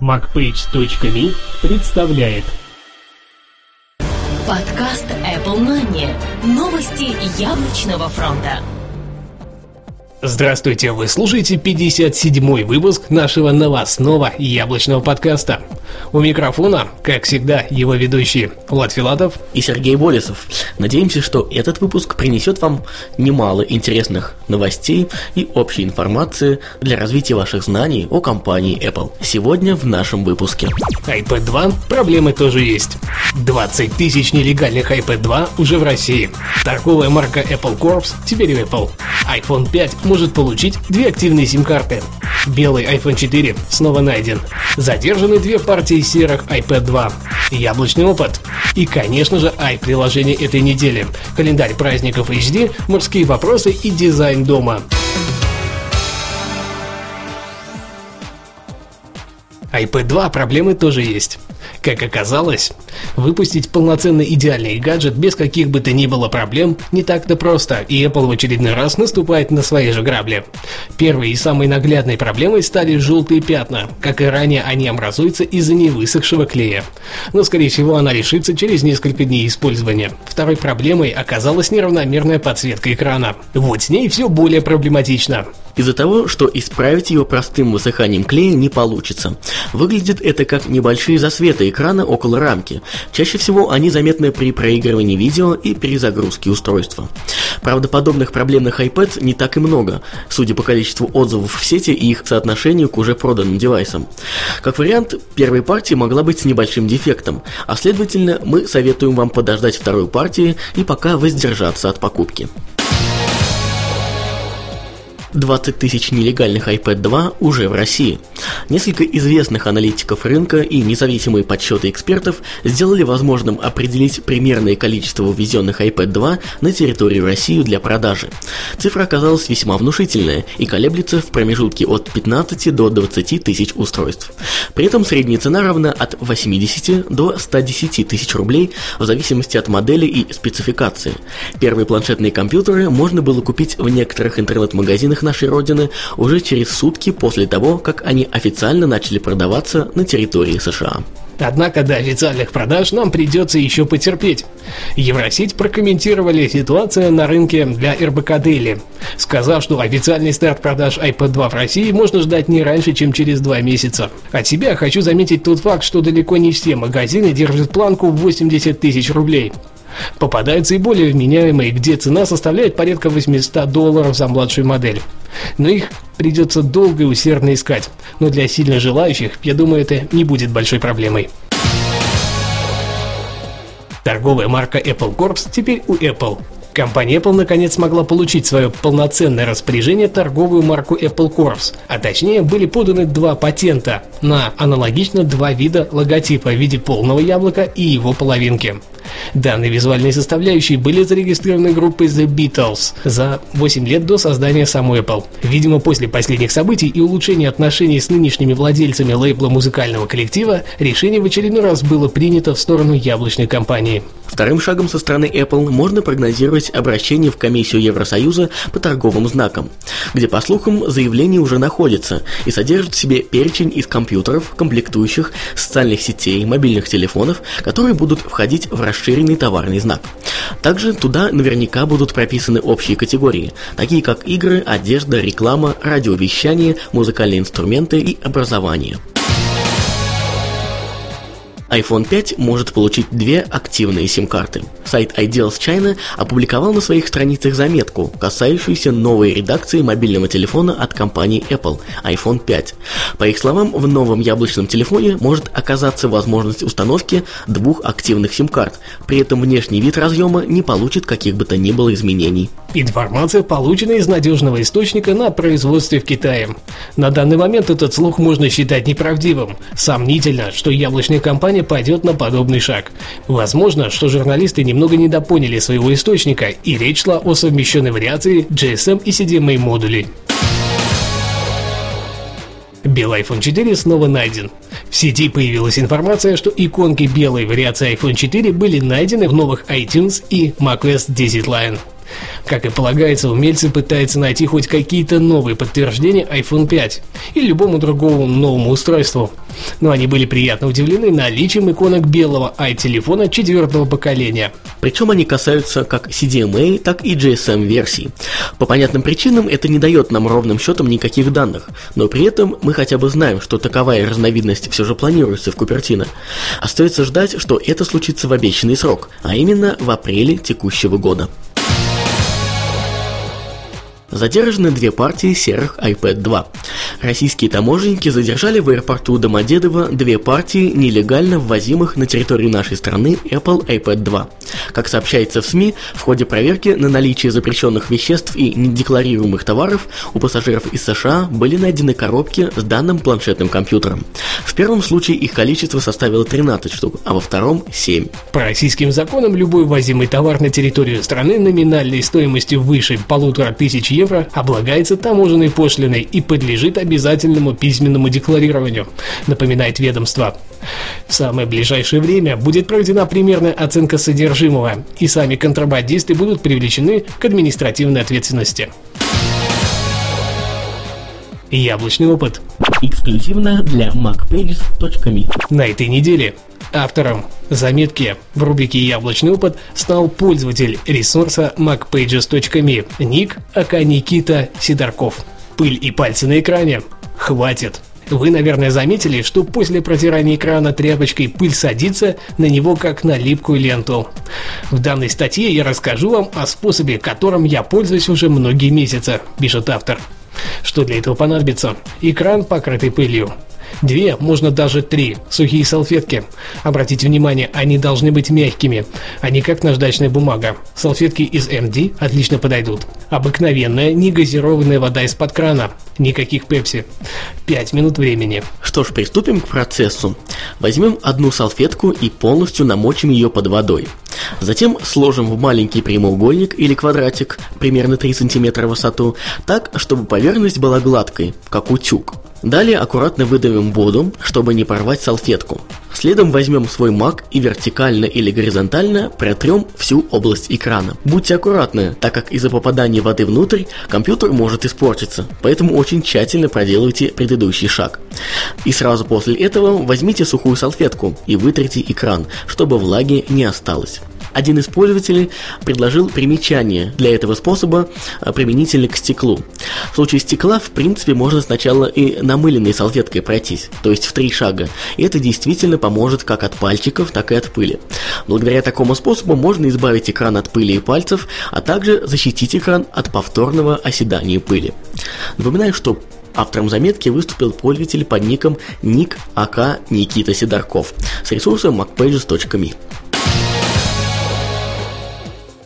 MacPage.me представляет Подкаст Apple Money. Новости яблочного фронта. Здравствуйте, вы слушаете 57-й выпуск нашего новостного яблочного подкаста. У микрофона, как всегда, его ведущие Влад Филатов и Сергей Болесов. Надеемся, что этот выпуск принесет вам немало интересных новостей и общей информации для развития ваших знаний о компании Apple. Сегодня в нашем выпуске. iPad 2 проблемы тоже есть. 20 тысяч нелегальных iPad 2 уже в России. Торговая марка Apple Corps теперь в Apple. iPhone 5 может получить две активные сим-карты. Белый iPhone 4 снова найден. Задержаны две партии серых iPad 2. Яблочный опыт. И, конечно же, i-приложение этой недели. Календарь праздников HD, морские вопросы и дизайн дома. iPad 2 проблемы тоже есть. Как оказалось, выпустить полноценный идеальный гаджет без каких бы то ни было проблем не так-то просто, и Apple в очередной раз наступает на свои же грабли. Первой и самой наглядной проблемой стали желтые пятна. Как и ранее, они образуются из-за невысохшего клея. Но, скорее всего, она решится через несколько дней использования. Второй проблемой оказалась неравномерная подсветка экрана. Вот с ней все более проблематично. Из-за того, что исправить ее простым высыханием клея не получится. Выглядит это как небольшие засветы экрана около рамки. Чаще всего они заметны при проигрывании видео и перезагрузке устройства. Правда, подобных проблемных iPad не так и много, судя по количеству отзывов в сети и их соотношению к уже проданным девайсам. Как вариант, первая партия могла быть с небольшим дефектом, а следовательно, мы советуем вам подождать второй партии и пока воздержаться от покупки. 20 тысяч нелегальных iPad 2 уже в России. Несколько известных аналитиков рынка и независимые подсчеты экспертов сделали возможным определить примерное количество ввезенных iPad 2 на территорию России для продажи. Цифра оказалась весьма внушительная и колеблется в промежутке от 15 до 20 тысяч устройств. При этом средняя цена равна от 80 до 110 тысяч рублей в зависимости от модели и спецификации. Первые планшетные компьютеры можно было купить в некоторых интернет-магазинах нашей Родины уже через сутки после того, как они официально начали продаваться на территории США. Однако до официальных продаж нам придется еще потерпеть. Евросеть прокомментировали ситуацию на рынке для РБК Дели, сказав, что официальный старт продаж iPad 2 в России можно ждать не раньше, чем через два месяца. От себя хочу заметить тот факт, что далеко не все магазины держат планку в 80 тысяч рублей. Попадаются и более вменяемые, где цена составляет порядка 800 долларов за младшую модель. Но их придется долго и усердно искать. Но для сильно желающих, я думаю, это не будет большой проблемой. Торговая марка Apple Corps теперь у Apple. Компания Apple наконец смогла получить свое полноценное распоряжение торговую марку Apple Corps, а точнее были поданы два патента на аналогично два вида логотипа в виде полного яблока и его половинки. Данные визуальные составляющие были зарегистрированы группой The Beatles за 8 лет до создания самой Apple. Видимо, после последних событий и улучшения отношений с нынешними владельцами лейбла музыкального коллектива, решение в очередной раз было принято в сторону яблочной компании. Вторым шагом со стороны Apple можно прогнозировать обращение в комиссию Евросоюза по торговым знакам, где, по слухам, заявление уже находится и содержит в себе перечень из компьютеров, комплектующих, социальных сетей, мобильных телефонов, которые будут входить в расширенный товарный знак. Также туда наверняка будут прописаны общие категории, такие как игры, одежда, реклама, радиовещание, музыкальные инструменты и образование iPhone 5 может получить две активные сим-карты. Сайт Ideals China опубликовал на своих страницах заметку, касающуюся новой редакции мобильного телефона от компании Apple iPhone 5. По их словам, в новом яблочном телефоне может оказаться возможность установки двух активных сим-карт, при этом внешний вид разъема не получит каких бы то ни было изменений. Информация получена из надежного источника на производстве в Китае. На данный момент этот слух можно считать неправдивым. Сомнительно, что яблочная компания пойдет на подобный шаг. Возможно, что журналисты немного недопоняли своего источника, и речь шла о совмещенной вариации GSM и CDMA модулей. Белый iPhone 4 снова найден. В сети появилась информация, что иконки белой вариации iPhone 4 были найдены в новых iTunes и macOS 10 Lion. Как и полагается, умельцы пытаются найти хоть какие-то новые подтверждения iPhone 5 или любому другому новому устройству. Но они были приятно удивлены наличием иконок белого i-телефона четвертого поколения. Причем они касаются как CDMA, так и GSM-версий. По понятным причинам это не дает нам ровным счетом никаких данных, но при этом мы хотя бы знаем, что таковая разновидность все же планируется в Купертино. Остается ждать, что это случится в обещанный срок, а именно в апреле текущего года. Задержаны две партии серых iPad 2. Российские таможенники задержали в аэропорту Домодедово две партии нелегально ввозимых на территорию нашей страны Apple iPad 2. Как сообщается в СМИ, в ходе проверки на наличие запрещенных веществ и недекларируемых товаров у пассажиров из США были найдены коробки с данным планшетным компьютером. В первом случае их количество составило 13 штук, а во втором 7. По российским законам любой ввозимый товар на территорию страны номинальной стоимостью выше полутора тысяч евро евро облагается таможенной пошлиной и подлежит обязательному письменному декларированию, напоминает ведомство. В самое ближайшее время будет проведена примерная оценка содержимого, и сами контрабандисты будут привлечены к административной ответственности. Яблочный опыт. Эксклюзивно для macpages.me На этой неделе Автором заметки в рубрике «Яблочный опыт» стал пользователь ресурса macpages.me, ник АК Никита Сидорков. Пыль и пальцы на экране? Хватит! Вы, наверное, заметили, что после протирания экрана тряпочкой пыль садится на него как на липкую ленту. В данной статье я расскажу вам о способе, которым я пользуюсь уже многие месяцы, пишет автор. Что для этого понадобится? Экран, покрытый пылью. Две, можно даже три, сухие салфетки. Обратите внимание, они должны быть мягкими, а не как наждачная бумага. Салфетки из MD отлично подойдут. Обыкновенная, негазированная вода из-под крана. Никаких пепси. Пять минут времени. Что ж, приступим к процессу. Возьмем одну салфетку и полностью намочим ее под водой. Затем сложим в маленький прямоугольник или квадратик, примерно 3 см в высоту, так, чтобы поверхность была гладкой, как утюг. Далее аккуратно выдавим воду, чтобы не порвать салфетку. Следом возьмем свой мак и вертикально или горизонтально протрем всю область экрана. Будьте аккуратны, так как из-за попадания воды внутрь компьютер может испортиться, поэтому очень тщательно проделывайте предыдущий шаг. И сразу после этого возьмите сухую салфетку и вытрите экран, чтобы влаги не осталось. Один из пользователей предложил примечание для этого способа а, применительно к стеклу. В случае стекла, в принципе, можно сначала и намыленной салфеткой пройтись, то есть в три шага. И это действительно поможет как от пальчиков, так и от пыли. Благодаря такому способу можно избавить экран от пыли и пальцев, а также защитить экран от повторного оседания пыли. Напоминаю, что Автором заметки выступил пользователь под ником ник АК Никита Сидорков с ресурсом macpages.me.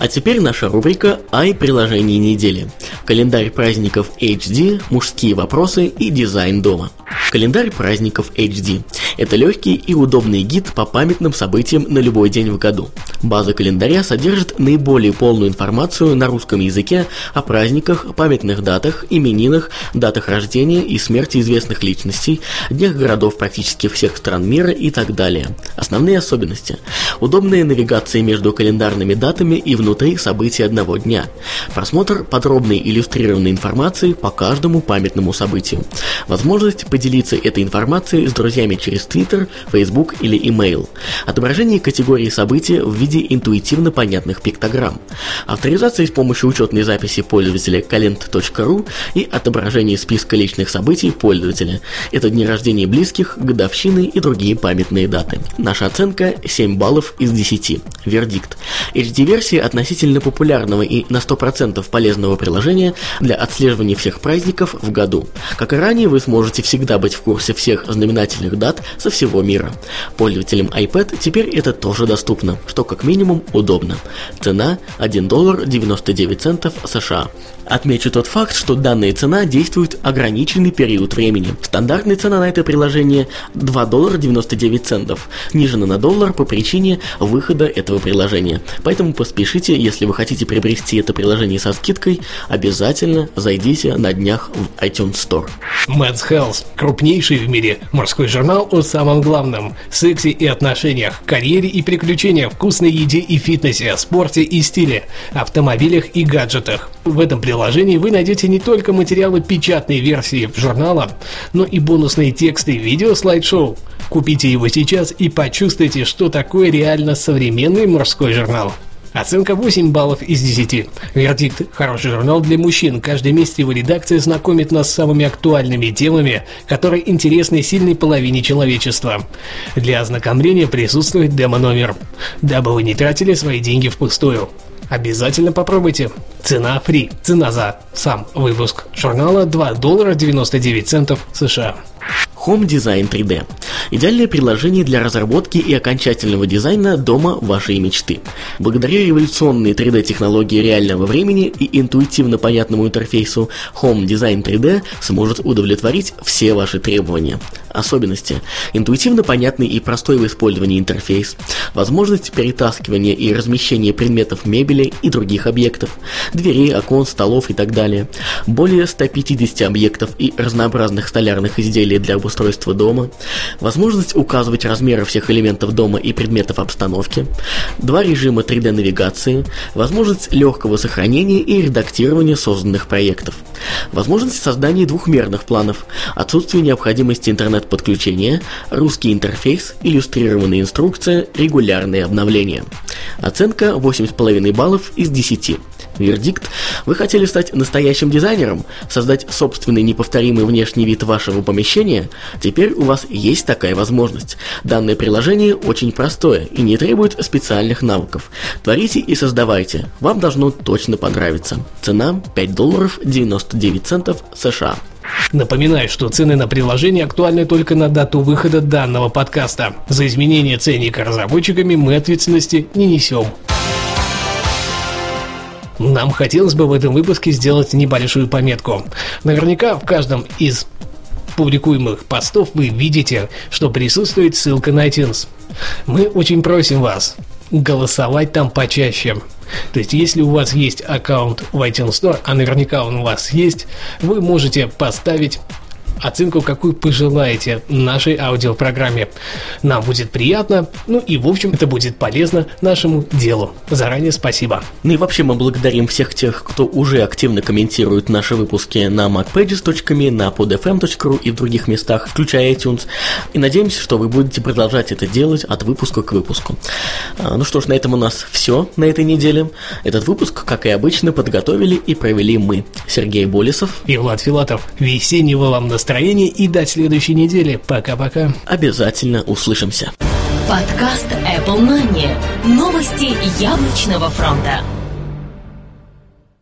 А теперь наша рубрика «Ай приложений недели». Календарь праздников HD, мужские вопросы и дизайн дома. Календарь праздников HD – это легкий и удобный гид по памятным событиям на любой день в году. База календаря содержит наиболее полную информацию на русском языке о праздниках, памятных датах, именинах, датах рождения и смерти известных личностей, днях городов практически всех стран мира и так далее. Основные особенности – удобная навигация между календарными датами и внутри событий одного дня, просмотр подробной иллюстрированной информации по каждому памятному событию, возможность поделиться делиться этой информацией с друзьями через Twitter, Facebook или email. Отображение категории события в виде интуитивно понятных пиктограмм. Авторизация с помощью учетной записи пользователя calend.ru и отображение списка личных событий пользователя. Это дни рождения близких, годовщины и другие памятные даты. Наша оценка 7 баллов из 10. Вердикт. HD-версия относительно популярного и на 100% полезного приложения для отслеживания всех праздников в году. Как и ранее, вы сможете всегда быть в курсе всех знаменательных дат со всего мира. Пользователям iPad теперь это тоже доступно, что как минимум удобно. Цена 1 доллар 99 центов США. Отмечу тот факт, что данная цена действует ограниченный период времени. Стандартная цена на это приложение 2 доллара 99 центов, снижена на доллар по причине выхода этого приложения. Поэтому поспешите, если вы хотите приобрести это приложение со скидкой, обязательно зайдите на днях в iTunes Store. Men's Health – крупнейший в мире морской журнал о самом главном – сексе и отношениях, карьере и приключениях, вкусной еде и фитнесе, спорте и стиле, автомобилях и гаджетах. В этом приложении вы найдете не только материалы печатной версии журнала, но и бонусные тексты, видео, слайд-шоу. Купите его сейчас и почувствуйте, что такое реально современный морской журнал. Оценка 8 баллов из 10. Вердикт – хороший журнал для мужчин. Каждый месяц его редакция знакомит нас с самыми актуальными темами, которые интересны сильной половине человечества. Для ознакомления присутствует демо-номер, дабы вы не тратили свои деньги впустую. Обязательно попробуйте. Цена фри. Цена за сам выпуск журнала 2 доллара 99 центов США. Home Design 3D. Идеальное приложение для разработки и окончательного дизайна дома вашей мечты. Благодаря революционной 3D-технологии реального времени и интуитивно понятному интерфейсу, Home Design 3D сможет удовлетворить все ваши требования. Особенности. Интуитивно понятный и простой в использовании интерфейс, возможность перетаскивания и размещения предметов мебели и других объектов, дверей, окон, столов и так далее, более 150 объектов и разнообразных столярных изделий для обустройства дома, возможность указывать размеры всех элементов дома и предметов обстановки, два режима 3D-навигации, возможность легкого сохранения и редактирования созданных проектов, возможность создания двухмерных планов, отсутствие необходимости интернет-подключения, русский интерфейс, иллюстрированная инструкция, регулярные обновления. Оценка 8,5 баллов из 10. Вердикт – вы хотели стать настоящим дизайнером, создать собственный неповторимый внешний вид вашего помещения? Теперь у вас есть такая возможность. Данное приложение очень простое и не требует специальных навыков. Творите и создавайте, вам должно точно понравиться. Цена 5 долларов 99 центов США. Напоминаю, что цены на приложение актуальны только на дату выхода данного подкаста. За изменение ценника разработчиками мы ответственности не несем. Нам хотелось бы в этом выпуске сделать небольшую пометку. Наверняка в каждом из публикуемых постов вы видите, что присутствует ссылка на iTunes. Мы очень просим вас голосовать там почаще. То есть, если у вас есть аккаунт в iTunes Store, а наверняка он у вас есть, вы можете поставить оценку, какую пожелаете нашей аудиопрограмме. Нам будет приятно, ну и в общем это будет полезно нашему делу. Заранее спасибо. Ну и вообще мы благодарим всех тех, кто уже активно комментирует наши выпуски на macpages.me, на podfm.ru и в других местах, включая iTunes. И надеемся, что вы будете продолжать это делать от выпуска к выпуску. А, ну что ж, на этом у нас все на этой неделе. Этот выпуск, как и обычно, подготовили и провели мы, Сергей Болесов и Влад Филатов. Весеннего вам настроения настроение и до следующей недели. Пока-пока. Обязательно услышимся. Подкаст Apple Money. Новости яблочного фронта.